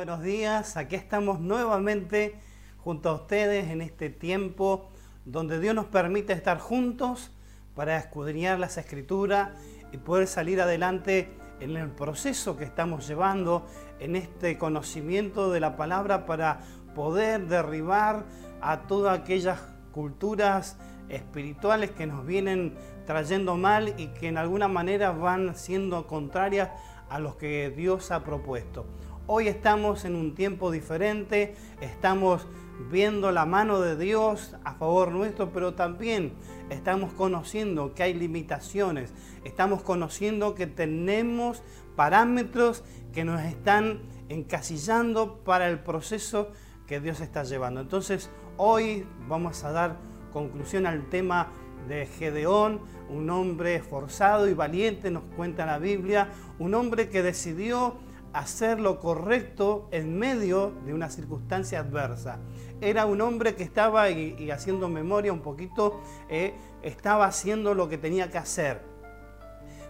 buenos días. Aquí estamos nuevamente junto a ustedes en este tiempo donde Dios nos permite estar juntos para escudriñar las escrituras y poder salir adelante en el proceso que estamos llevando, en este conocimiento de la palabra para poder derribar a todas aquellas culturas espirituales que nos vienen trayendo mal y que en alguna manera van siendo contrarias a los que Dios ha propuesto. Hoy estamos en un tiempo diferente, estamos viendo la mano de Dios a favor nuestro, pero también estamos conociendo que hay limitaciones, estamos conociendo que tenemos parámetros que nos están encasillando para el proceso que Dios está llevando. Entonces, hoy vamos a dar conclusión al tema de Gedeón, un hombre esforzado y valiente, nos cuenta la Biblia, un hombre que decidió hacer lo correcto en medio de una circunstancia adversa. Era un hombre que estaba, y, haciendo memoria un poquito, eh, estaba haciendo lo que tenía que hacer.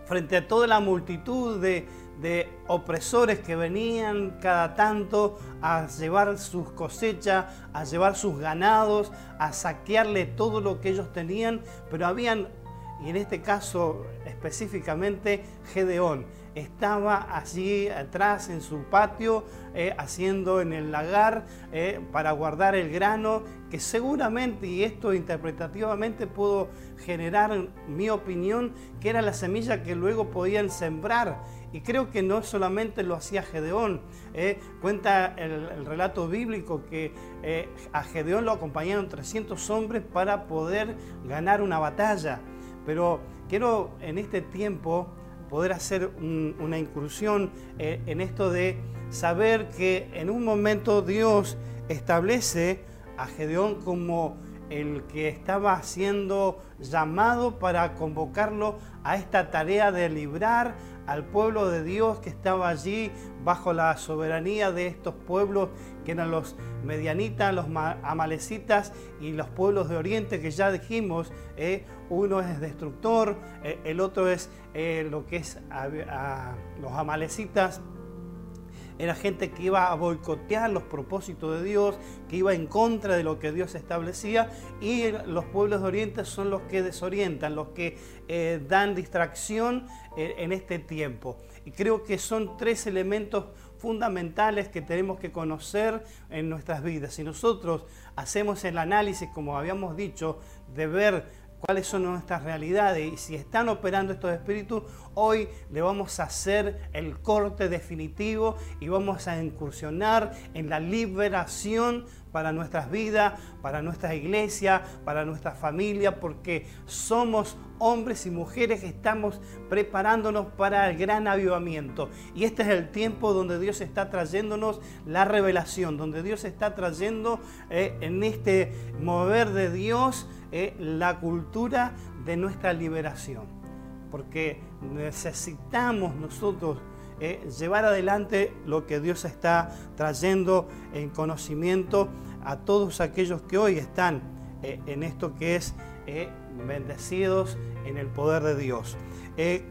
Frente a toda la multitud de, de opresores que venían cada tanto a llevar sus cosechas, a llevar sus ganados, a saquearle todo lo que ellos tenían, pero habían, y en este caso específicamente Gedeón, estaba allí atrás en su patio eh, haciendo en el lagar eh, para guardar el grano que seguramente, y esto interpretativamente pudo generar mi opinión, que era la semilla que luego podían sembrar. Y creo que no solamente lo hacía Gedeón, eh, cuenta el, relato bíblico que a Gedeón lo acompañaron 300 hombres para poder ganar una batalla. Pero quiero en este tiempo poder hacer una incursión eh, en esto de saber que en un momento Dios establece a Gedeón como el que estaba siendo llamado para convocarlo a esta tarea de librar al pueblo de Dios que estaba allí bajo la soberanía de estos pueblos que eran los medianitas, los amalecitas y los pueblos de Oriente que ya dijimos, eh, uno es destructor, eh, el otro es eh, lo que es los amalecitas era gente que iba a boicotear los propósitos de Dios, que iba en contra de lo que Dios establecía, y los pueblos de Oriente son los que desorientan, los que eh, dan distracción eh, en este tiempo. Y creo que son tres elementos fundamentales que tenemos que conocer en nuestras vidas. Si nosotros hacemos el análisis, como habíamos dicho, de ver cuáles son nuestras realidades y si están operando estos espíritus, hoy le vamos a hacer el corte definitivo y vamos a incursionar en la liberación para nuestras vidas, para nuestra iglesia, para nuestra familia, porque somos hombres y mujeres que estamos preparándonos para el gran avivamiento. Y este es el tiempo donde Dios está trayéndonos la revelación, donde Dios está trayendo eh, en este mover de Dios eh, la cultura de nuestra liberación. Porque necesitamos nosotros eh, llevar adelante lo que Dios está trayendo en conocimiento a todos aquellos que hoy están eh, en esto que es bendecidos en el poder de Dios.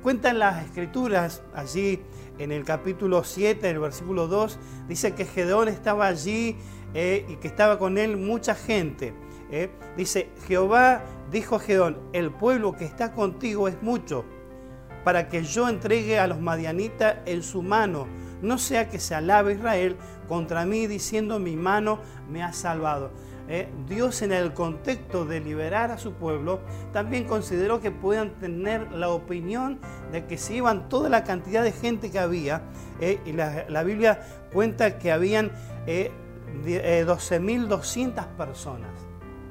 cuentan las escrituras allí en el capítulo 7, el versículo 2, dice que Gedeón estaba allí y que estaba con él mucha gente. ¿eh? Dice, Jehová dijo a Gedeón, el pueblo que está contigo es mucho, para que yo entregue a los madianitas en su mano, no sea que se alabe Israel contra mí diciendo mi mano me ha salvado. ¿eh? Dios en el contexto de liberar a su pueblo, también consideró que puedan tener la opinión de que se iban toda la cantidad de gente que había, ¿eh? y la, Biblia cuenta que habían 12.200 personas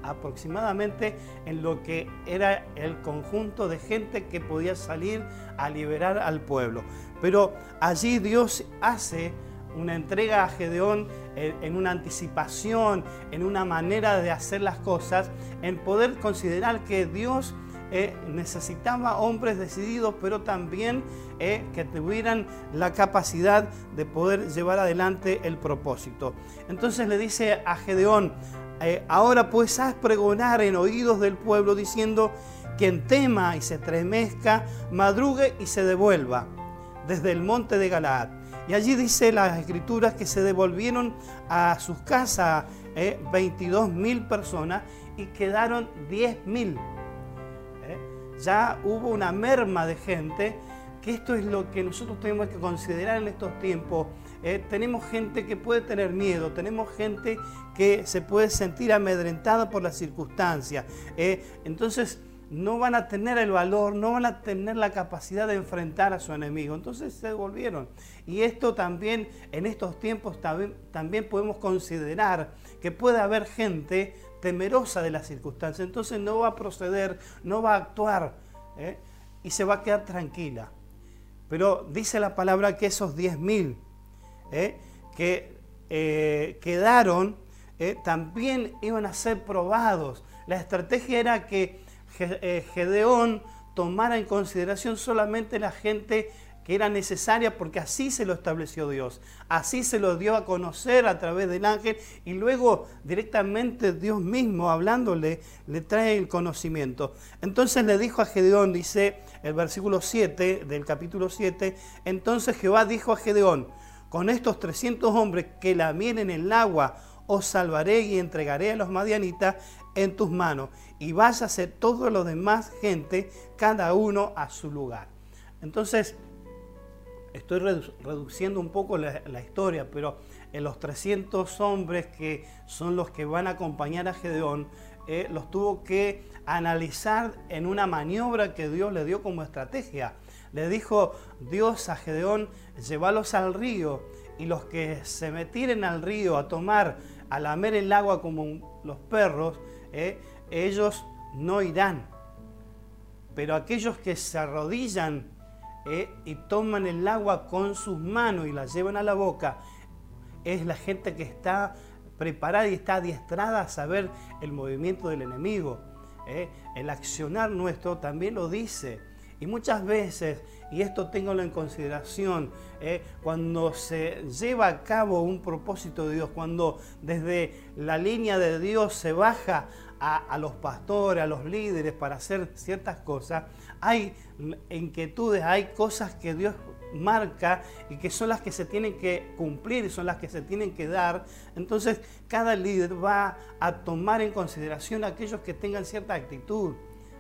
aproximadamente en lo que era el conjunto de gente que podía salir a liberar al pueblo. Pero allí Dios hace una entrega a Gedeón en una anticipación, en una manera de hacer las cosas, en poder considerar que Dios eh, necesitaba hombres decididos, pero también eh, que tuvieran la capacidad de poder llevar adelante el propósito. Entonces le dice a Gedeón, eh, ahora pues haz pregonar en oídos del pueblo diciendo, quien tema y se tremezca, madrugue y se devuelva desde el monte de Galaad. Y allí dice las escrituras que se devolvieron a sus casas 22 mil personas y quedaron 10 mil. Ya hubo una merma de gente que esto es lo que nosotros tenemos que considerar en estos tiempos. Eh, tenemos gente que puede tener miedo, tenemos gente que se puede sentir amedrentada por las circunstancias. Eh, entonces no van a tener el valor, no van a tener la capacidad de enfrentar a su enemigo. Entonces se devolvieron. Y esto también, en estos tiempos, también, también podemos considerar que puede haber gente temerosa de las circunstancias. Entonces no va a proceder, no va a actuar ¿eh? y se va a quedar tranquila. Pero dice la palabra que esos 10.000 ¿eh? que eh, quedaron ¿eh? también iban a ser probados. La estrategia era que Gedeón tomara en consideración solamente la gente que era necesaria porque así se lo estableció Dios, así se lo dio a conocer a través del ángel y luego directamente Dios mismo hablándole le trae el conocimiento. Entonces le dijo a Gedeón, dice el versículo 7 del capítulo 7, entonces Jehová dijo a Gedeón, con estos 300 hombres que la miren en el agua, os salvaré y entregaré a los madianitas en tus manos y vas a hacer todo lo demás gente, cada uno a su lugar. Entonces, estoy reduciendo un poco la, historia, pero en los 300 hombres que son los que van a acompañar a Gedeón, eh, los tuvo que analizar en una maniobra que Dios le dio como estrategia. Le dijo Dios a Gedeón, llévalos al río y los que se metieren al río a tomar, a lamer el agua como los perros, eh, ellos no irán. Pero aquellos que se arrodillan eh, y toman el agua con sus manos y la llevan a la boca, es la gente que está preparada y está adiestrada a saber el movimiento del enemigo. Eh. El accionar nuestro también lo dice. Y muchas veces, y esto tengo en consideración, eh, cuando se lleva a cabo un propósito de Dios, cuando desde la línea de Dios se baja a, los pastores, a los líderes para hacer ciertas cosas, hay inquietudes, hay cosas que Dios marca y que son las que se tienen que cumplir y son las que se tienen que dar. Entonces cada líder va a tomar en consideración a aquellos que tengan cierta actitud.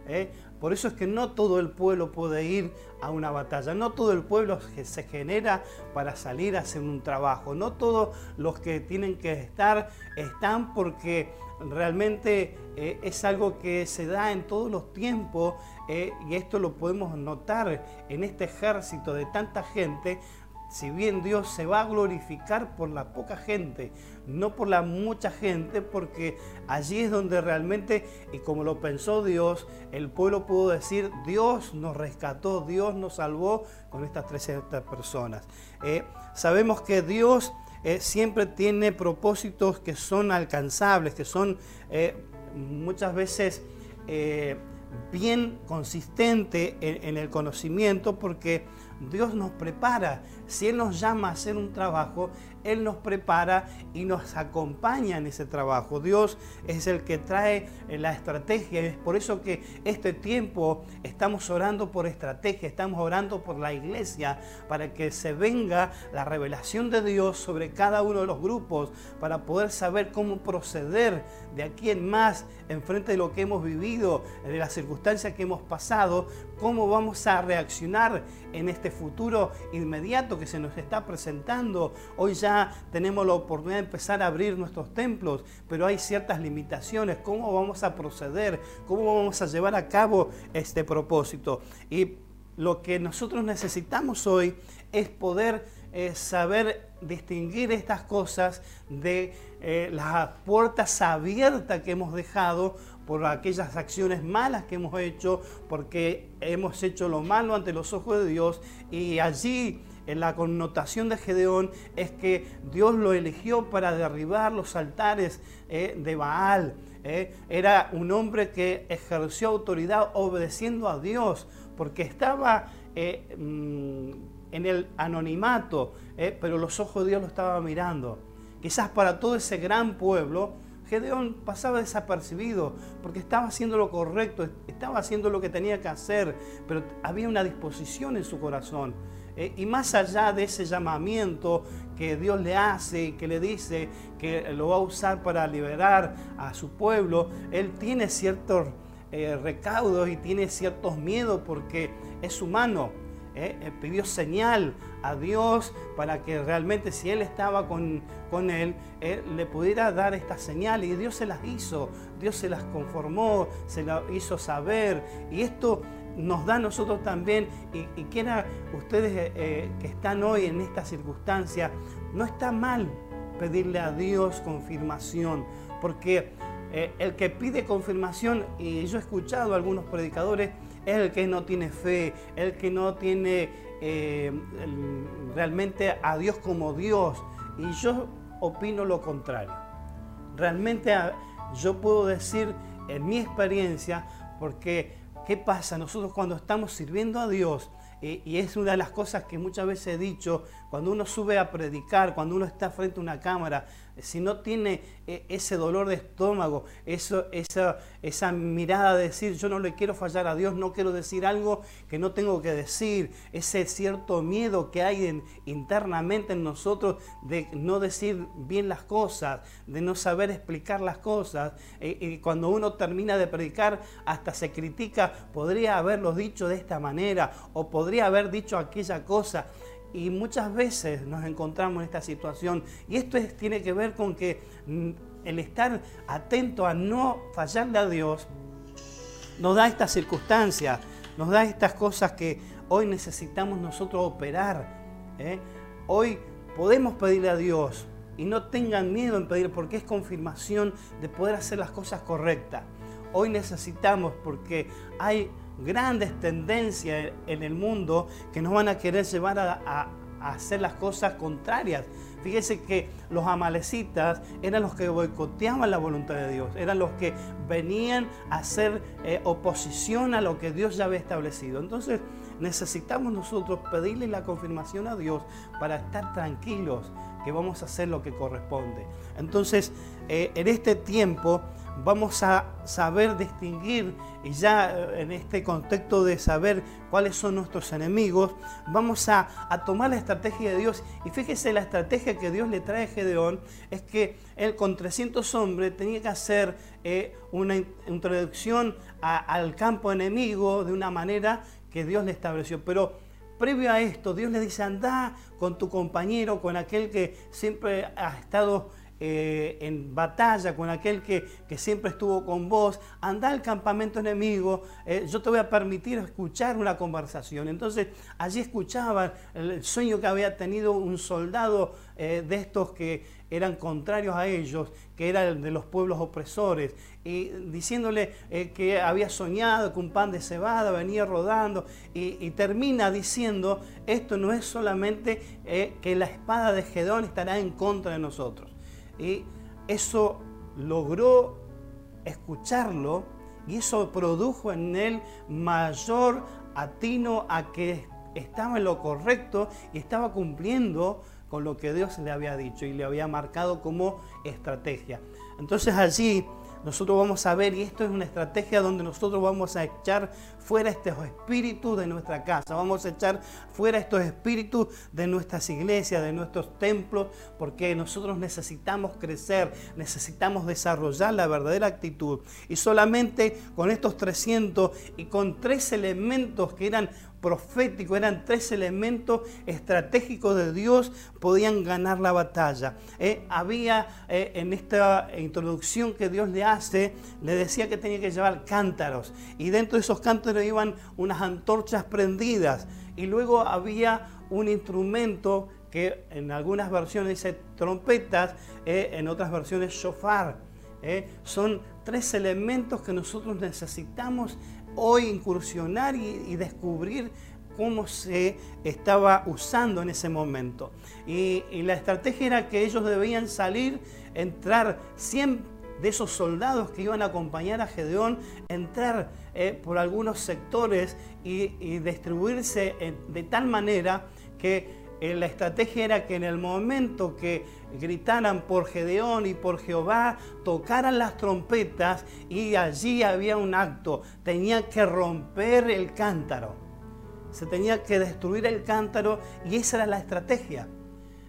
¿eh? Por eso es que no todo el pueblo puede ir a una batalla, no todo el pueblo se genera para salir a hacer un trabajo, no todos los que tienen que estar están porque realmente eh, es algo que se da en todos los tiempos eh, y esto lo podemos notar en este ejército de tanta gente si bien Dios se va a glorificar por la poca gente, no por la mucha gente, porque allí es donde realmente, y como lo pensó Dios, el pueblo pudo decir, Dios nos rescató, Dios nos salvó con estas 300 personas. Eh, sabemos que Dios eh, siempre tiene propósitos que son alcanzables, que son eh, muchas veces bien consistentes en el conocimiento, porque Dios nos prepara. Si Él nos llama a hacer un trabajo, Él nos prepara y nos acompaña en ese trabajo. Dios es el que trae eh, la estrategia. Es por eso que este tiempo estamos orando por estrategia, estamos orando por la iglesia para que se venga la revelación de Dios sobre cada uno de los grupos, para poder saber cómo proceder de aquí en más en frente de lo que hemos vivido, de las circunstancias que hemos pasado, cómo vamos a reaccionar en este futuro inmediato que se nos está presentando. Hoy ya tenemos la oportunidad de empezar a abrir nuestros templos, pero hay ciertas limitaciones. ¿Cómo vamos a proceder? ¿Cómo vamos a llevar a cabo este propósito? Y lo que nosotros necesitamos hoy es poder eh, saber distinguir estas cosas de eh, las puertas abiertas que hemos dejado por aquellas acciones malas que hemos hecho, porque hemos hecho lo malo ante los ojos de Dios y allí en la connotación de Gedeón es que Dios lo eligió para derribar los altares eh, de Baal. Eh. Era un hombre que ejerció autoridad obedeciendo a Dios, porque estaba eh, mm, en el anonimato, pero los ojos de Dios lo estaban mirando. Quizás para todo ese gran pueblo, Gedeón pasaba desapercibido porque estaba haciendo lo correcto, estaba haciendo lo que tenía que hacer, pero había una disposición en su corazón. Eh, y más allá de ese llamamiento que Dios le hace, que le dice que lo va a usar para liberar a su pueblo, Él tiene ciertos eh, recaudos y tiene ciertos miedos porque es humano. ¿eh? pidió señal a Dios para que realmente si Él estaba con, con él, él, le pudiera dar esta señal y Dios se las hizo, Dios se las conformó, se las hizo saber y esto nos da a nosotros también, y, quiera ustedes eh, eh, que están hoy en esta circunstancia, no está mal pedirle a Dios confirmación, porque eh, el que pide confirmación, y yo he escuchado a algunos predicadores, es el que no tiene fe, el que no tiene realmente a Dios como Dios. Y yo opino lo contrario. Realmente yo puedo decir en mi experiencia, porque ¿Qué pasa? Nosotros cuando estamos sirviendo a Dios, eh, y es una de las cosas que muchas veces he dicho, cuando uno sube a predicar, cuando uno está frente a una cámara, si no tiene eh, ese dolor de estómago, eso, esa, esa mirada de decir, yo no le quiero fallar a Dios, no quiero decir algo que no tengo que decir, ese cierto miedo que hay internamente en nosotros de no decir bien las cosas, de no saber explicar las cosas, eh, y cuando uno termina de predicar, hasta se critica, podría haberlo dicho de esta manera, o podría haber dicho aquella cosa. Y muchas veces nos encontramos en esta situación. Y esto tiene que ver con que mm, el estar atento a no fallarle a Dios nos da estas circunstancias, nos da estas cosas que hoy necesitamos nosotros operar. ¿eh? Hoy podemos pedirle a Dios y no tengan miedo en pedir porque es confirmación de poder hacer las cosas correctas. Hoy necesitamos porque hay grandes tendencias en el mundo que nos van a querer llevar a, hacer las cosas contrarias. Fíjese que los amalecitas eran los que boicoteaban la voluntad de Dios, eran los que venían a hacer eh, oposición a lo que Dios ya había establecido. Entonces necesitamos nosotros pedirle la confirmación a Dios para estar tranquilos que vamos a hacer lo que corresponde. Entonces, eh, en este tiempo vamos a saber distinguir, y ya eh, en este contexto de saber cuáles son nuestros enemigos, vamos a, tomar la estrategia de Dios. Y fíjese, la estrategia que Dios le trae a Gedeón es que él con 300 hombres tenía que hacer eh, una introducción al campo enemigo de una manera que Dios le estableció. Pero previo a esto, Dios le dice, anda con tu compañero, con aquel que siempre ha estado eh, en batalla con aquel que, siempre estuvo con vos, anda al campamento enemigo, eh, yo te voy a permitir escuchar una conversación. Entonces allí escuchaban el sueño que había tenido un soldado eh, de estos que eran contrarios a ellos, que era el de los pueblos opresores, y diciéndole que había soñado que un pan de cebada venía rodando, y, y termina diciendo, esto no es solamente que la espada de Gedón estará en contra de nosotros y eso logró escucharlo y eso produjo en él mayor atino a que estaba en lo correcto y estaba cumpliendo con lo que Dios le había dicho y le había marcado como estrategia. Entonces allí nosotros vamos a ver, y esto es una estrategia donde nosotros vamos a echar fuera estos espíritus de nuestra casa, vamos a echar fuera estos espíritus de nuestras iglesias, de nuestros templos, porque nosotros necesitamos crecer, necesitamos desarrollar la verdadera actitud. Y solamente con estos 300 y con tres elementos que eran profético, eran tres elementos estratégicos de Dios, podían ganar la batalla. Eh, había eh, en esta introducción que Dios le hace, le decía que tenía que llevar cántaros y dentro de esos cántaros iban unas antorchas prendidas y luego había un instrumento que en algunas versiones dice trompetas, eh, en otras versiones shofar. son tres elementos que nosotros necesitamos hoy incursionar y, descubrir cómo se estaba usando en ese momento. Y, la estrategia era que ellos debían salir, entrar 100 de esos soldados que iban a acompañar a Gedeón, entrar eh, por algunos sectores y, distribuirse de tal manera que eh, la estrategia era que en el momento que gritaran por Gedeón y por Jehová, tocaran las trompetas y allí había un acto, tenían que romper el cántaro. se tenía que destruir el cántaro y esa era la estrategia.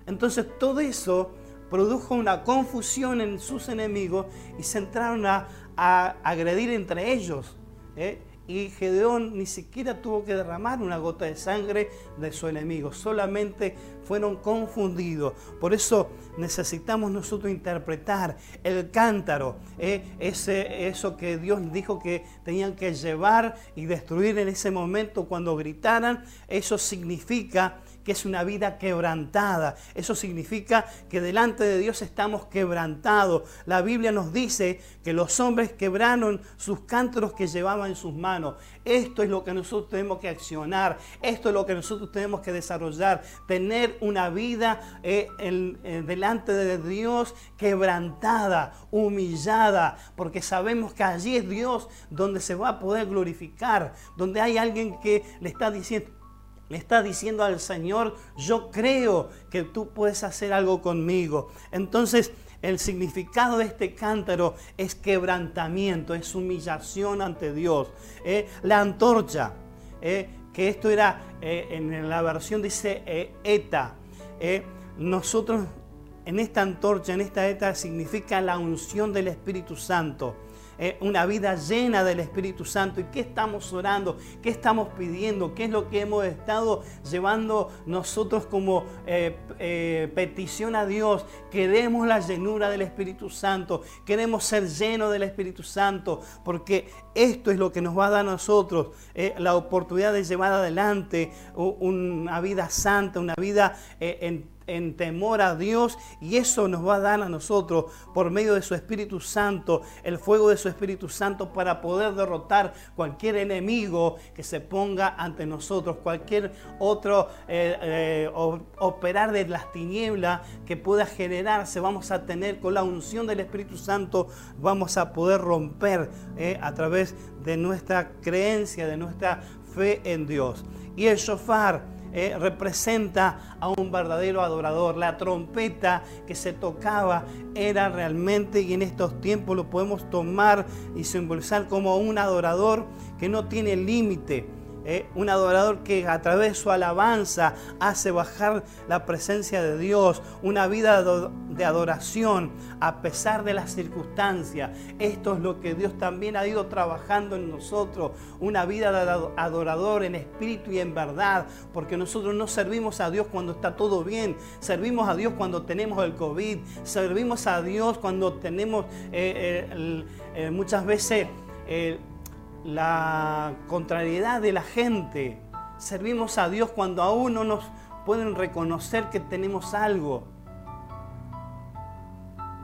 Entonces todo eso produjo una confusión en sus enemigos y se entraron a, agredir entre ellos. ¿eh? Y Gedeón ni siquiera tuvo que derramar una gota de sangre de su enemigo, solamente fueron confundidos. Por eso necesitamos nosotros interpretar el cántaro, ¿eh? ese, eso que Dios dijo que tenían que llevar y destruir en ese momento cuando gritaran, eso significa que es una vida quebrantada. Eso significa que delante de Dios estamos quebrantados. La Biblia nos dice que los hombres quebraron sus cántaros que llevaban en sus manos. Esto es lo que nosotros tenemos que accionar. Esto es lo que nosotros tenemos que desarrollar. Tener una vida eh, delante de Dios quebrantada, humillada, porque sabemos que allí es Dios donde se va a poder glorificar, donde hay alguien que le está diciendo, le está diciendo al Señor, yo creo que tú puedes hacer algo conmigo. Entonces, el significado de este cántaro es quebrantamiento, es humillación ante Dios. Eh, la antorcha, eh, que esto era, eh, en la versión dice eta. nosotros en esta antorcha, en esta eta, significa la unción del Espíritu Santo. Eh, una vida llena del Espíritu Santo. ¿Y qué estamos orando? ¿Qué estamos pidiendo? ¿Qué es lo que hemos estado llevando nosotros como eh, eh, petición a Dios? Queremos la llenura del Espíritu Santo. Queremos ser llenos del Espíritu Santo. Porque esto es lo que nos va a dar a nosotros la oportunidad de llevar adelante una vida santa, una vida en en temor a Dios y eso nos va a dar a nosotros por medio de su Espíritu Santo, el fuego de su Espíritu Santo para poder derrotar cualquier enemigo que se ponga ante nosotros, cualquier otro eh, eh, operar de las tinieblas que pueda generarse, vamos a tener con la unción del Espíritu Santo, vamos a poder romper eh, a través de nuestra creencia, de nuestra fe en Dios. Y el shofar eh, representa a un verdadero adorador. La trompeta que se tocaba era realmente, y en estos tiempos lo podemos tomar y simbolizar como un adorador que no tiene límite ¿eh? un adorador que a través de su alabanza hace bajar la presencia de Dios, una vida de adoración a pesar de las circunstancias. Esto es lo que Dios también ha ido trabajando en nosotros, una vida de adorador en espíritu y en verdad, porque nosotros no servimos a Dios cuando está todo bien, servimos a Dios cuando tenemos el COVID, servimos a Dios cuando tenemos eh, eh, muchas veces la contrariedad de la gente. Servimos a Dios cuando aún no nos pueden reconocer que tenemos algo.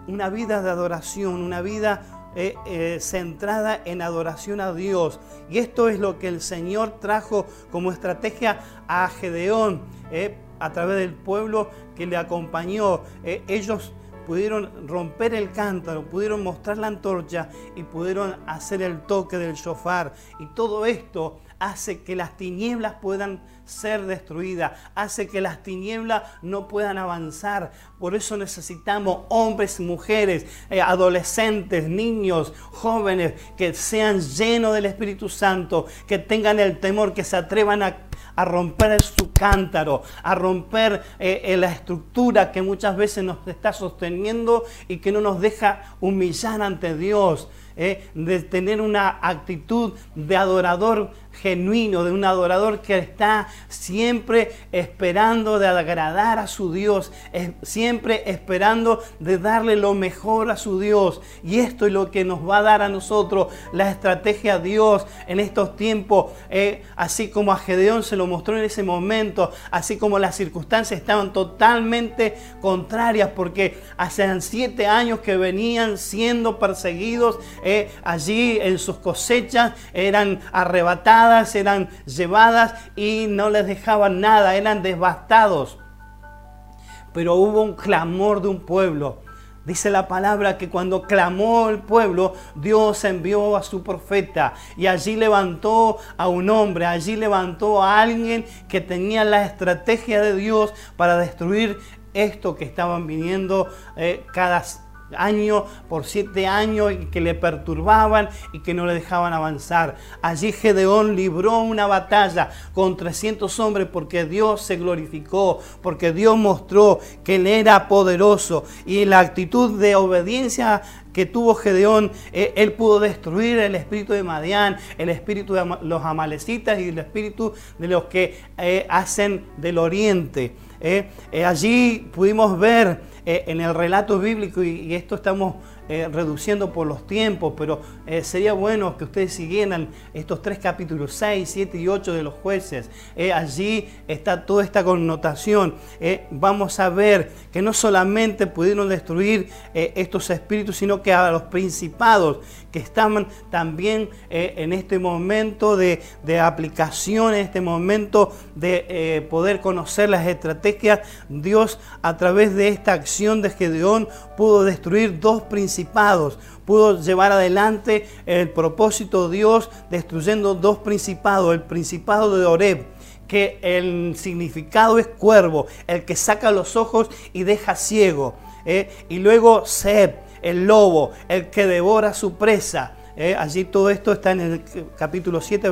Una vida de adoración, una vida eh, eh, centrada en adoración a Dios. Y esto es lo que el Señor trajo como estrategia a Gedeón eh, a través del pueblo que le acompañó. ellos pudieron romper el cántaro, pudieron mostrar la antorcha y pudieron hacer el toque del shofar. Y todo esto hace que las tinieblas puedan ser destruidas, hace que las tinieblas no puedan avanzar. Por eso necesitamos hombres y mujeres, eh, adolescentes, niños, jóvenes, que sean llenos del Espíritu Santo, que tengan el temor, que se atrevan a a romper su cántaro, a romper eh, eh, la estructura que muchas veces nos está sosteniendo y que no nos deja humillar ante Dios. Eh, de tener una actitud de adorador genuino, de un adorador que está siempre esperando de agradar a su Dios, siempre esperando de darle lo mejor a su Dios. Y esto es lo que nos va a dar a nosotros la estrategia Dios en estos tiempos, eh, así como a Gedeón se lo mostró en ese momento, así como las circunstancias estaban totalmente contrarias, porque hacían siete años que venían siendo perseguidos eh, allí en sus cosechas, eran arrebatados eran llevadas y no les dejaban nada, eran devastados. Pero hubo un clamor de un pueblo. Dice la palabra que cuando clamó el pueblo, Dios envió a su profeta y allí levantó a un hombre, allí levantó a alguien que tenía la estrategia de Dios para destruir esto que estaban viniendo eh, cada año por siete años y que le perturbaban y que no le dejaban avanzar. Allí Gedeón libró una batalla con 300 hombres porque Dios se glorificó, porque Dios mostró que él era poderoso y la actitud de obediencia que tuvo Gedeón, eh, él pudo destruir el espíritu de Madián, el espíritu de los amalecitas y el espíritu de los que eh, hacen del oriente. Eh. allí pudimos ver en el relato bíblico, y esto estamos eh, reduciendo por los tiempos, pero eh, sería bueno que ustedes siguieran estos tres capítulos, 6, 7 y 8 de los jueces. Eh, allí está toda esta connotación. vamos a ver que no solamente pudieron destruir estos espíritus, sino que a los principados que estaban también en este momento de, de, aplicación, en este momento de poder conocer las estrategias, Dios a través de esta acción de Gedeón pudo destruir dos principados principados, pudo llevar adelante el propósito de Dios destruyendo dos principados, el principado de Oreb, que el significado es cuervo, el que saca los ojos y deja ciego, ¿eh? y luego Seb, el lobo, el que devora su presa, ¿eh? allí todo esto está en el capítulo 7,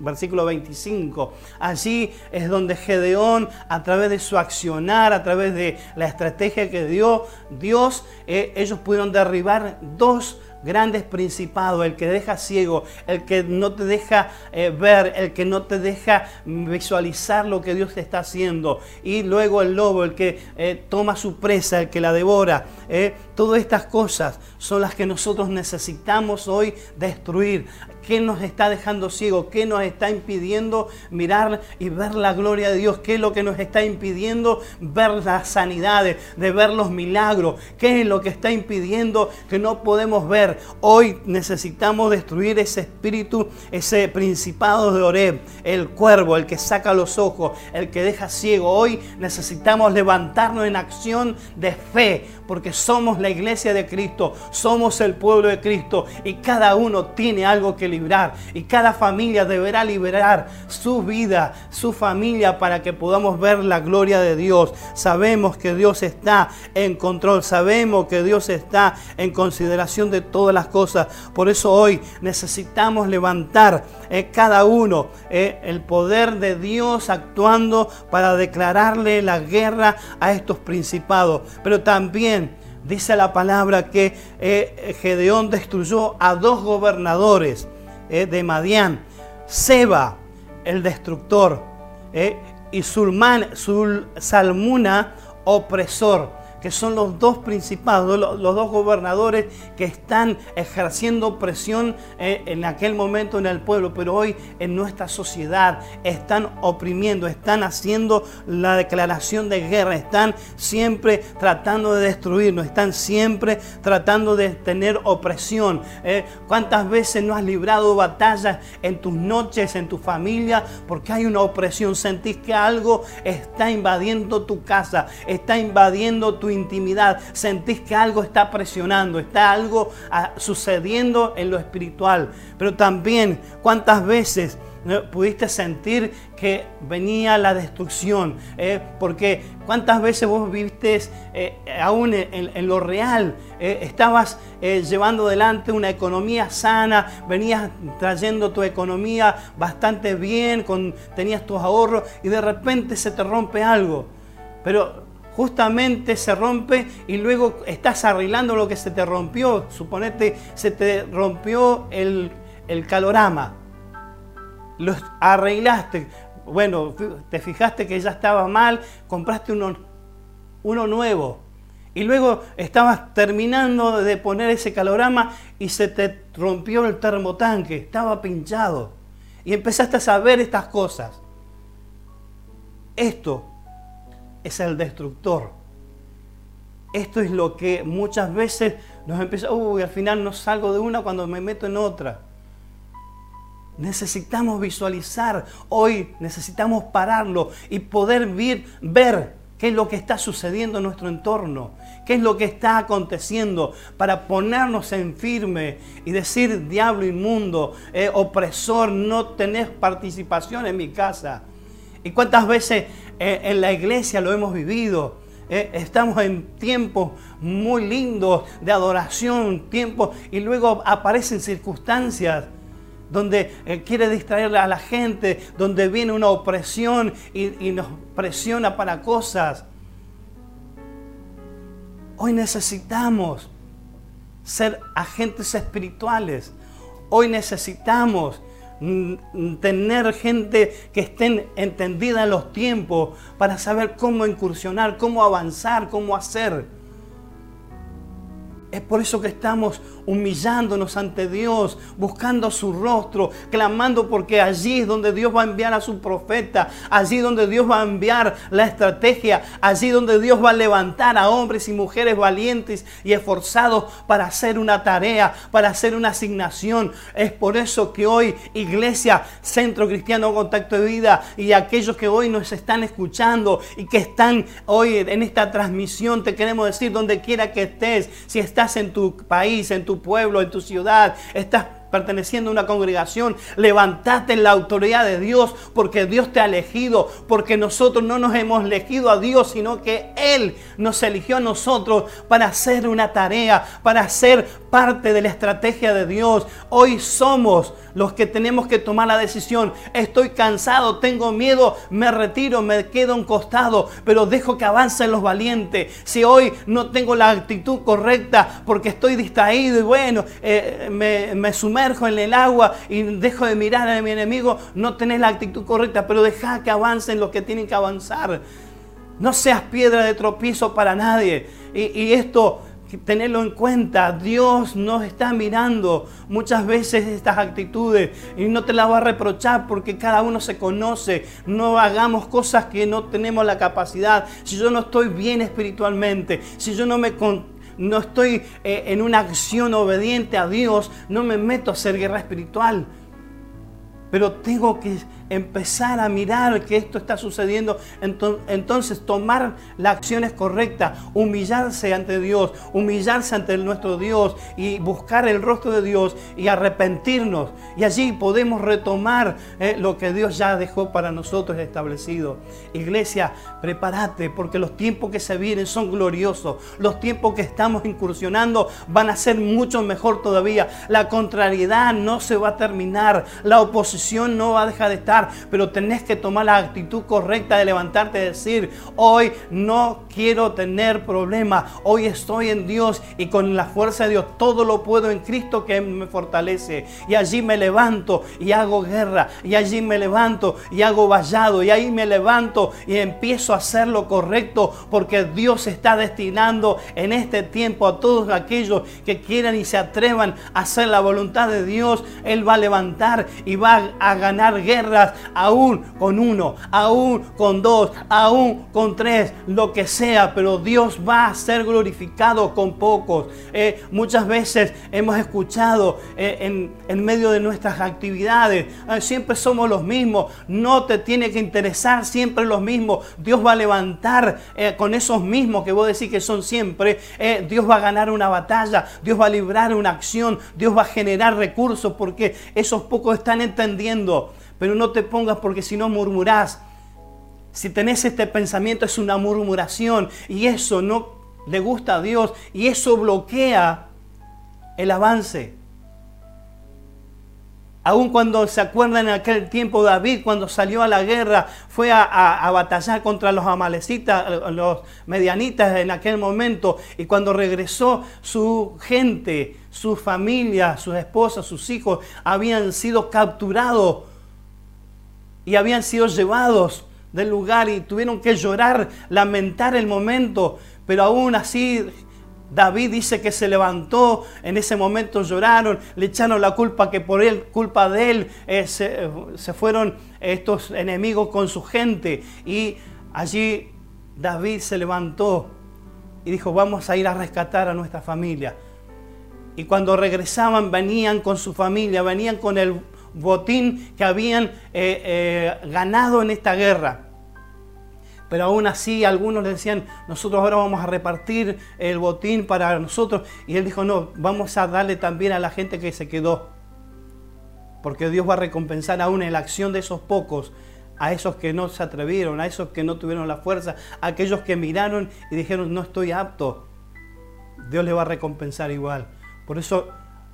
versículo 25. Allí es donde Gedeón, a través de su accionar, a través de la estrategia que dio Dios, eh, ellos pudieron derribar dos grandes principados, el que deja ciego, el que no te deja eh, ver, el que no te deja visualizar lo que Dios te está haciendo. Y luego el lobo, el que eh, toma su presa, el que la devora. Eh, todas estas cosas son las que nosotros necesitamos hoy destruir. ¿Qué nos está dejando ciego? ¿Qué nos está impidiendo mirar y ver la gloria de Dios? ¿Qué es lo que nos está impidiendo ver las sanidades, de ver los milagros? ¿Qué es lo que está impidiendo que no podemos ver? Hoy necesitamos destruir ese espíritu, ese principado de Oreb, el cuervo, el que saca los ojos, el que deja ciego. Hoy necesitamos levantarnos en acción de fe, porque somos la iglesia de Cristo, somos el pueblo de Cristo y cada uno tiene algo que librar y cada familia deberá liberar su vida, su familia para que podamos ver la gloria de Dios. Sabemos que Dios está en control, sabemos que Dios está en consideración de todas las cosas. Por eso hoy necesitamos levantar eh, cada uno eh, el poder de Dios actuando para declararle la guerra a estos principados. Pero también dice la palabra que eh, Gedeón destruyó a dos gobernadores eh, de Madián, Seba, el destructor, eh, y Sulman, Salmuna, opresor que son los dos principados, los, dos gobernadores que están ejerciendo presión eh, en aquel momento en el pueblo, pero hoy en nuestra sociedad están oprimiendo, están haciendo la declaración de guerra, están siempre tratando de destruirnos, están siempre tratando de tener opresión. Eh, ¿Cuántas veces no has librado batallas en tus noches, en tu familia, porque hay una opresión? Sentís que algo está invadiendo tu casa, está invadiendo tu intimidad, sentís que algo está presionando, está algo ah, sucediendo en lo espiritual. Pero también, ¿cuántas veces pudiste sentir que venía la destrucción? Eh? Porque cuántas veces vos viviste eh, aún en, lo real, eh, estabas llevando adelante una economía sana, venías trayendo tu economía bastante bien, tenías tus ahorros y de repente se te rompe algo. Pero justamente se rompe y luego estás arreglando lo que se te rompió. Suponete, se te rompió el, calorama. Lo arreglaste. Bueno, te fijaste que ya estaba mal, compraste uno, uno nuevo. Y luego estabas terminando de poner ese calorama y se te rompió el termotanque, estaba pinchado. Y empezaste a saber estas cosas. Esto es el destructor. Esto es lo que muchas veces nos empieza, uy, al final no salgo de una cuando me meto en otra. Necesitamos visualizar, hoy necesitamos pararlo y poder ver, qué es lo que está sucediendo en nuestro entorno, qué es lo que está aconteciendo para ponernos en firme y decir, diablo inmundo, eh, opresor, no tenés participación en mi casa. ¿Y cuántas veces eh, en la iglesia lo hemos vivido? Eh, estamos en tiempos muy lindos de adoración, tiempos, y luego aparecen circunstancias donde eh, quiere distraer a la gente, donde viene una opresión y, y nos presiona para cosas. Hoy necesitamos ser agentes espirituales. Hoy necesitamos tener gente que estén entendida en los tiempos para saber cómo incursionar, cómo avanzar, cómo hacer. Es por eso que estamos humillándonos ante Dios, buscando su rostro, clamando porque allí es donde Dios va a enviar a su profeta, allí donde Dios va a enviar la estrategia, allí donde Dios va a levantar a hombres y mujeres valientes y esforzados para hacer una tarea, para hacer una asignación. Es por eso que hoy Iglesia, Centro Cristiano Contacto de Vida y aquellos que hoy nos están escuchando y que están hoy en esta transmisión, te queremos decir donde quiera que estés, si estás en tu país, en tu pueblo, en tu ciudad, estás perteneciendo a una congregación, levántate en la autoridad de Dios porque Dios te ha elegido, porque nosotros no nos hemos elegido a Dios, sino que Él nos eligió a nosotros para hacer una tarea, para ser parte de la estrategia de Dios. Hoy somos los que tenemos que tomar la decisión. Estoy cansado, tengo miedo, me retiro, me quedo un costado, pero dejo que avancen los valientes. Si hoy no tengo la actitud correcta porque estoy distraído y bueno, eh, me, me, en el agua y dejo de mirar a mi enemigo, no tenés la actitud correcta, pero deja que avancen los que tienen que avanzar. No seas piedra de tropiezo para nadie. y, esto tenerlo en cuenta. Dios nos está mirando muchas veces estas actitudes y no te las va a reprochar porque cada uno se conoce. No hagamos cosas que no tenemos la capacidad. Si yo no estoy bien espiritualmente, si yo no me no estoy eh, en una acción obediente a Dios, no me meto a hacer guerra espiritual. Pero tengo que empezar a mirar que esto está sucediendo, entonces tomar las acciones correctas, humillarse ante Dios, humillarse ante nuestro Dios y buscar el rostro de Dios y arrepentirnos. Y allí podemos retomar eh, lo que Dios ya dejó para nosotros establecido. Iglesia, prepárate porque los tiempos que se vienen son gloriosos. Los tiempos que estamos incursionando van a ser mucho mejor todavía. La contrariedad no se va a terminar. La oposición no va a dejar de estar pero tenés que tomar la actitud correcta de levantarte y decir, hoy no quiero tener problemas, hoy estoy en Dios y con la fuerza de Dios todo lo puedo en Cristo que me fortalece. Y allí me levanto y hago guerra, y allí me levanto y hago vallado, y ahí me levanto y empiezo a hacer lo correcto porque Dios está destinando en este tiempo a todos aquellos que quieran y se atrevan a hacer la voluntad de Dios. Él va a levantar y va a ganar guerra aún con uno, aún con dos, aún con tres, lo que sea, pero Dios va a ser glorificado con pocos. Eh, muchas veces hemos escuchado eh, en, medio de nuestras actividades, ah, siempre somos los mismos, no te tiene que interesar siempre los mismos, Dios va a levantar eh, con esos mismos que vos decís que son siempre, Dios va a ganar una batalla, Dios va a librar una acción, Dios va a generar recursos porque esos pocos están entendiendo pero no te pongas porque si no murmurás. Si tenés este pensamiento es una murmuración y eso no le gusta a Dios y eso bloquea el avance. Aún cuando se acuerdan en aquel tiempo David, cuando salió a la guerra, fue a, batallar contra los amalecitas, los medianitas en aquel momento. Y cuando regresó, su gente, su familia, sus esposas, sus hijos, habían sido capturados y habían sido llevados del lugar y tuvieron que llorar, lamentar el momento, pero aún así David dice que se levantó, en ese momento lloraron, le echaron la culpa que por él, culpa de él, eh, se, se fueron estos enemigos con su gente. Y allí David se levantó y dijo, vamos a ir a rescatar a nuestra familia. Y cuando regresaban venían con su familia, venían con el botín que habían eh, eh, ganado en esta guerra. Pero aún así algunos le decían, nosotros ahora vamos a repartir el botín para nosotros. Y él dijo, no, vamos a darle también a la gente que se quedó. Porque Dios va a recompensar aún en la acción de esos pocos a esos que no se atrevieron, a esos que no tuvieron la fuerza, a aquellos que miraron y dijeron no estoy apto. Dios le va a recompensar igual. Por eso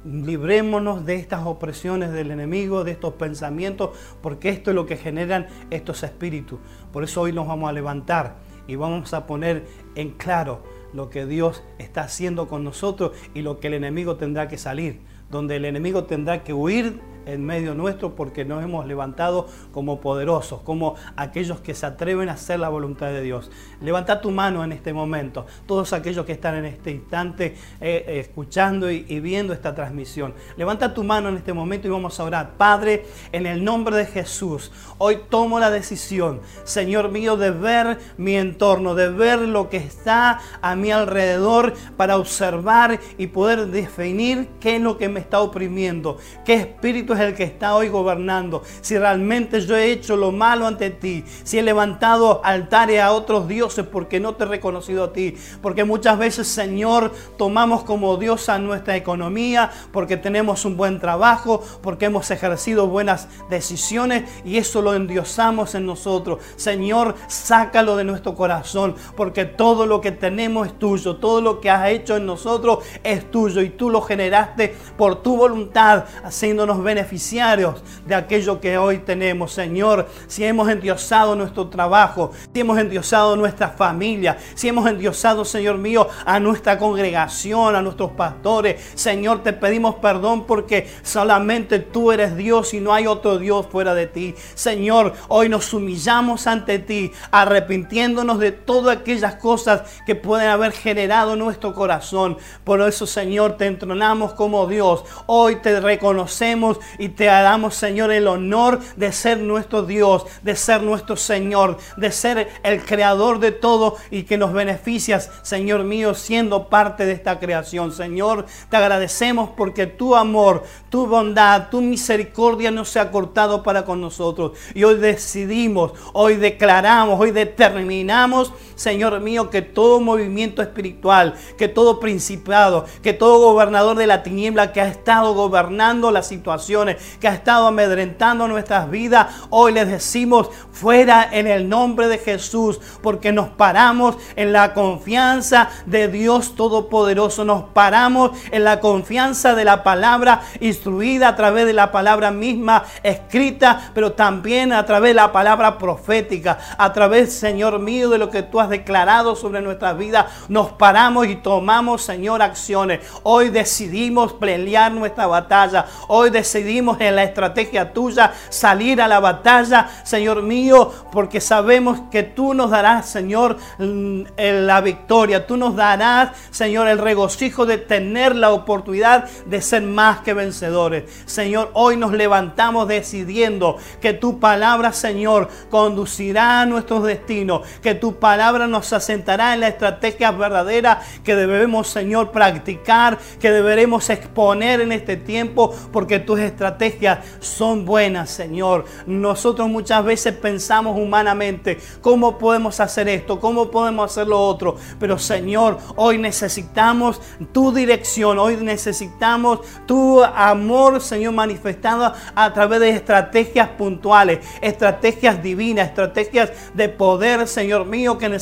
librémonos de estas opresiones del enemigo, de estos pensamientos, porque esto es lo que generan estos espíritus. Por eso hoy nos vamos a levantar y vamos a poner en claro lo que Dios está haciendo con nosotros y lo que el enemigo tendrá que salir, donde el enemigo tendrá que huir en medio nuestro porque nos hemos levantado como poderosos, como aquellos que se atreven a hacer la voluntad de Dios. Levanta tu mano en este momento, todos aquellos que están en este instante eh, eh, escuchando y, y viendo esta transmisión. Levanta tu mano en este momento y vamos a orar. Padre, en el nombre de Jesús, hoy tomo la decisión, Señor mío, de ver mi entorno, de ver lo que está a mi alrededor para observar y poder definir qué es lo que me está oprimiendo, qué espíritu es el que está hoy gobernando. Si realmente yo he hecho lo malo ante ti, si he levantado altares a otros dioses porque no te he reconocido a ti, porque muchas veces, Señor, tomamos como Dios a nuestra economía, porque tenemos un buen trabajo, porque hemos ejercido buenas decisiones y eso lo endiosamos en nosotros. Señor, sácalo de nuestro corazón, porque todo lo que tenemos es tuyo, todo lo que has hecho en nosotros es tuyo y tú lo generaste por tu voluntad, haciéndonos beneficios beneficiarios de aquello que hoy tenemos, Señor. Si hemos endiosado nuestro trabajo, si hemos endiosado nuestra familia, si hemos endiosado, Señor mío, a nuestra congregación, a nuestros pastores, Señor, te pedimos perdón porque solamente tú eres Dios y no hay otro Dios fuera de ti. Señor, hoy nos humillamos ante ti, arrepintiéndonos de todas aquellas cosas que pueden haber generado nuestro corazón. Por eso, Señor, te entronamos como Dios. Hoy te reconocemos y te damos, Señor, el honor de ser nuestro Dios, de ser nuestro Señor, de ser el creador de todo y que nos beneficias, Señor mío, siendo parte de esta creación. Señor, te agradecemos porque tu amor, tu bondad, tu misericordia no se ha cortado para con nosotros. Y hoy decidimos, hoy declaramos, hoy determinamos, Señor mío, que todo movimiento espiritual, que todo principado, que todo gobernador de la tiniebla que ha estado gobernando la situación, que ha estado amedrentando nuestras vidas, hoy les decimos fuera en el nombre de Jesús, porque nos paramos en la confianza de Dios Todopoderoso, nos paramos en la confianza de la palabra instruida a través de la palabra misma escrita, pero también a través de la palabra profética, a través, Señor mío, de lo que tú has declarado sobre nuestras vidas, nos paramos y tomamos, Señor, acciones. Hoy decidimos pelear nuestra batalla, hoy decidimos en la estrategia tuya salir a la batalla, Señor mío, porque sabemos que tú nos darás, Señor, mm, la victoria. Tú nos darás, Señor, el regocijo de tener la oportunidad de ser más que vencedores. Señor, hoy nos levantamos decidiendo que tu palabra, Señor, conducirá a nuestros destinos, que tu palabra nos asentará en la estrategia verdadera que debemos, Señor, practicar, que deberemos exponer en este tiempo, porque tú estrategias son buenas, Señor. Nosotros muchas veces pensamos humanamente cómo podemos hacer esto, cómo podemos hacer lo otro. Pero Señor, hoy necesitamos tu dirección, hoy necesitamos tu amor, Señor, manifestado a través de estrategias puntuales, estrategias divinas, estrategias de poder, Señor mío, que necesitamos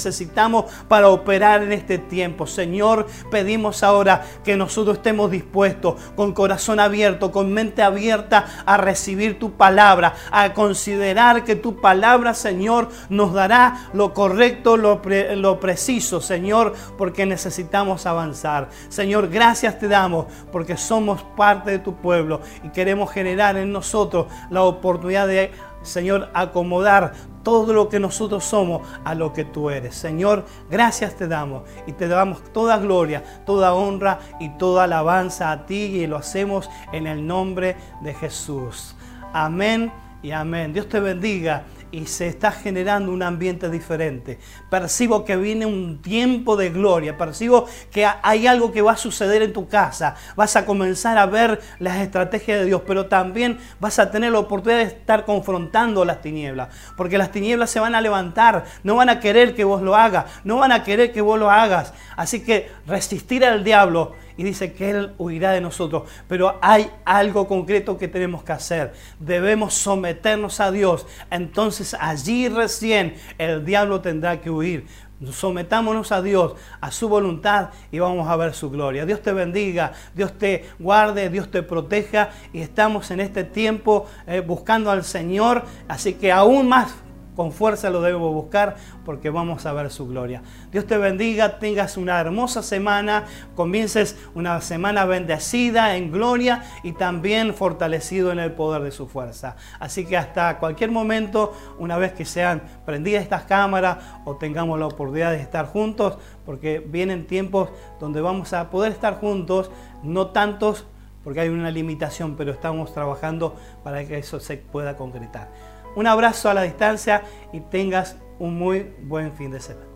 para operar en este tiempo. Señor, pedimos ahora que nosotros estemos dispuestos, con corazón abierto, con mente abierta a recibir tu palabra, a considerar que tu palabra, Señor, nos dará lo correcto, lo preciso, Señor, porque necesitamos avanzar. Señor, gracias te damos porque somos parte de tu pueblo y queremos generar en nosotros la oportunidad de Señor, acomodar todo lo que nosotros somos a lo que tú eres. Señor, gracias te damos y te damos toda gloria, toda honra y toda alabanza a ti y lo hacemos en el nombre de Jesús. Amén y amén. Dios te bendiga y se está generando un ambiente diferente. Percibo que viene un tiempo de gloria, percibo que hay algo que va a suceder en tu casa, vas a comenzar a ver las estrategias de Dios, pero también vas a tener la oportunidad de estar confrontando las tinieblas, porque las tinieblas se van a levantar, no van a querer que vos lo hagas, no van a querer que vos lo hagas, así que resistir al diablo y dice que Él huirá de nosotros. Pero hay algo concreto que tenemos que hacer. Debemos someternos a Dios. Entonces allí recién el diablo tendrá que huir. Sometámonos a Dios, a su voluntad y vamos a ver su gloria. Dios te bendiga, Dios te guarde, Dios te proteja y estamos en este tiempo eh, buscando al Señor, así que aún más con fuerza lo debemos buscar porque vamos a ver su gloria. Dios te bendiga, tengas una hermosa semana, comiences una semana bendecida en gloria y también fortalecido en el poder de su fuerza. Así que hasta cualquier momento, una vez que sean prendidas estas cámaras o tengamos la oportunidad de estar juntos, porque vienen tiempos donde vamos a poder estar juntos, no tantos porque hay una limitación, pero estamos trabajando para que eso se pueda concretar. Un abrazo a la distancia y tengas un muy buen fin de semana.